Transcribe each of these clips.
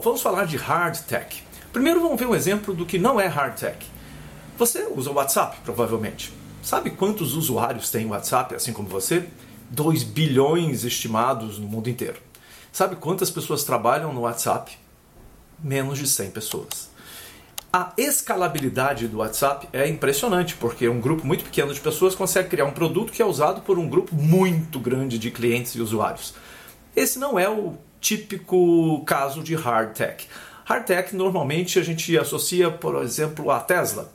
Vamos falar de hard tech. Primeiro vamos ver um exemplo do que não é hard tech. Você usa o WhatsApp, provavelmente. Sabe quantos usuários tem o WhatsApp, assim como você? 2 bilhões estimados no mundo inteiro. Sabe quantas pessoas trabalham no WhatsApp? Menos de 100 pessoas. A escalabilidade do WhatsApp é impressionante, porque um grupo muito pequeno de pessoas consegue criar um produto que é usado por um grupo muito grande de clientes e usuários. Esse não é o típico caso de hard tech. Hard tech normalmente a gente associa, por exemplo, a Tesla.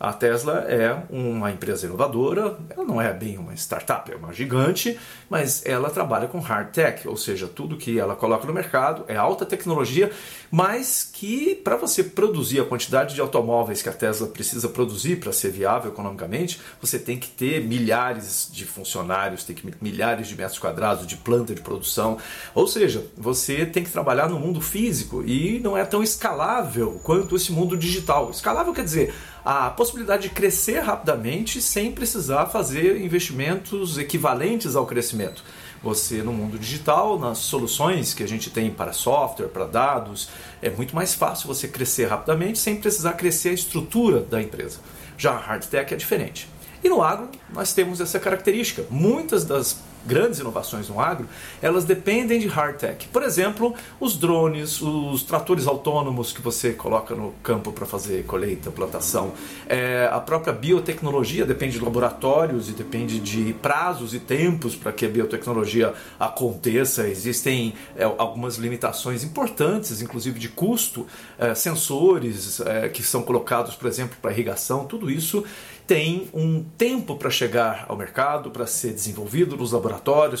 A Tesla é uma empresa inovadora, ela não é bem uma startup, é uma gigante, mas ela trabalha com hard tech, ou seja, tudo que ela coloca no mercado é alta tecnologia, mas que para você produzir a quantidade de automóveis que a Tesla precisa produzir para ser viável economicamente, você tem que ter milhares de funcionários, tem que milhares de metros quadrados de planta de produção, ou seja, você tem que trabalhar no mundo físico e não é tão escalável quanto esse mundo digital. Escalável quer dizer a possibilidade de crescer rapidamente sem precisar fazer investimentos equivalentes ao crescimento. Você, no mundo digital, nas soluções que a gente tem para software, para dados, é muito mais fácil você crescer rapidamente sem precisar crescer a estrutura da empresa. Já a hard tech é diferente. E no agro, nós temos essa característica. Muitas das grandes inovações no agro, elas dependem de hard tech. Por exemplo, os drones, os tratores autônomos que você coloca no campo para fazer colheita, plantação. É, a própria biotecnologia depende de laboratórios e depende de prazos e tempos para que a biotecnologia aconteça. Existem é, algumas limitações importantes, inclusive de custo, é, sensores é, que são colocados, por exemplo, para irrigação, tudo isso tem um tempo para chegar ao mercado, para ser desenvolvido nos laboratórios,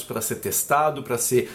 para ser testado, para ser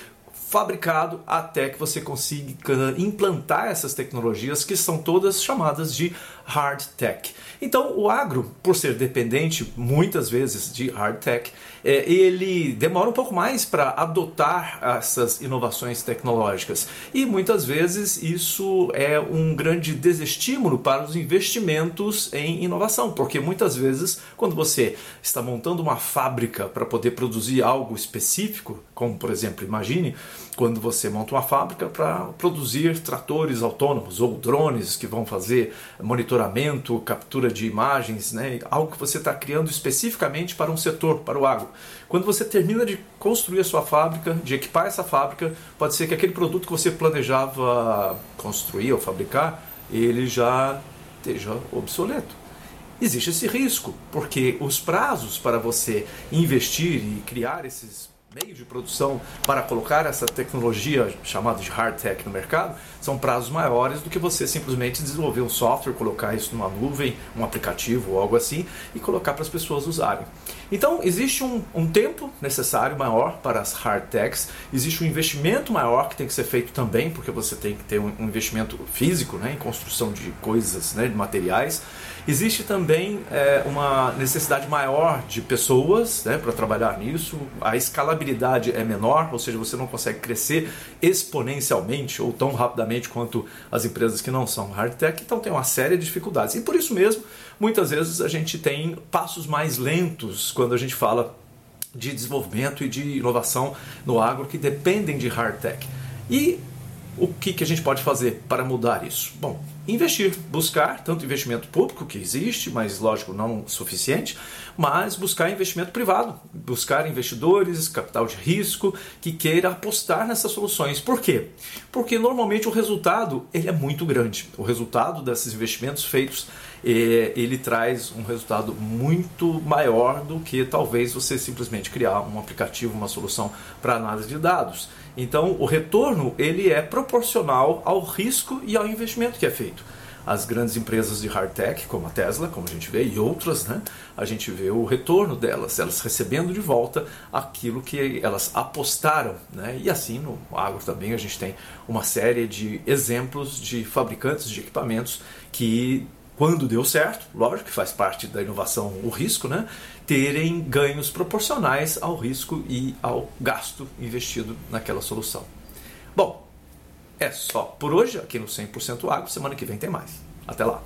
fabricado até que você consiga implantar essas tecnologias que são todas chamadas de hard tech. Então, o agro, por ser dependente muitas vezes de hard tech, é, ele demora um pouco mais para adotar essas inovações tecnológicas. E muitas vezes isso é um grande desestímulo para os investimentos em inovação, porque muitas vezes, quando você está montando uma fábrica para poder produzir algo específico, como por exemplo, imagine quando você monta uma fábrica para produzir tratores autônomos ou drones que vão fazer monitoramento, captura de imagens, né? algo que você está criando especificamente para um setor, para o agro. Quando você termina de construir a sua fábrica, de equipar essa fábrica, pode ser que aquele produto que você planejava construir ou fabricar, ele já esteja obsoleto. Existe esse risco, porque os prazos para você investir e criar esses meio de produção para colocar essa tecnologia chamada de hard tech no mercado são prazos maiores do que você simplesmente desenvolver um software, colocar isso numa nuvem, um aplicativo ou algo assim e colocar para as pessoas usarem. Então existe um, um tempo necessário maior para as hard techs, existe um investimento maior que tem que ser feito também, porque você tem que ter um, um investimento físico né, em construção de coisas, né, de materiais. Existe também é, uma necessidade maior de pessoas né, para trabalhar nisso, a escalabilidade é menor, ou seja, você não consegue crescer exponencialmente ou tão rapidamente quanto as empresas que não são hard tech, então tem uma série de dificuldades. E por isso mesmo, muitas vezes a gente tem passos mais lentos quando a gente fala de desenvolvimento e de inovação no agro que dependem de hard tech. E o que, que a gente pode fazer para mudar isso? Bom, investir, buscar tanto investimento público, que existe, mas lógico não suficiente, mas buscar investimento privado, buscar investidores, capital de risco que queira apostar nessas soluções. Por quê? Porque normalmente o resultado ele é muito grande. O resultado desses investimentos feitos é, ele traz um resultado muito maior do que talvez você simplesmente criar um aplicativo, uma solução para análise de dados. Então, o retorno ele é proporcional ao risco e ao investimento que é feito. As grandes empresas de hard tech, como a Tesla, como a gente vê, e outras, né, a gente vê o retorno delas, elas recebendo de volta aquilo que elas apostaram. Né? E assim, no agro também, a gente tem uma série de exemplos de fabricantes de equipamentos que quando deu certo, lógico que faz parte da inovação o risco, né? terem ganhos proporcionais ao risco e ao gasto investido naquela solução. Bom, é só por hoje aqui no 100% Agro. Semana que vem tem mais. Até lá!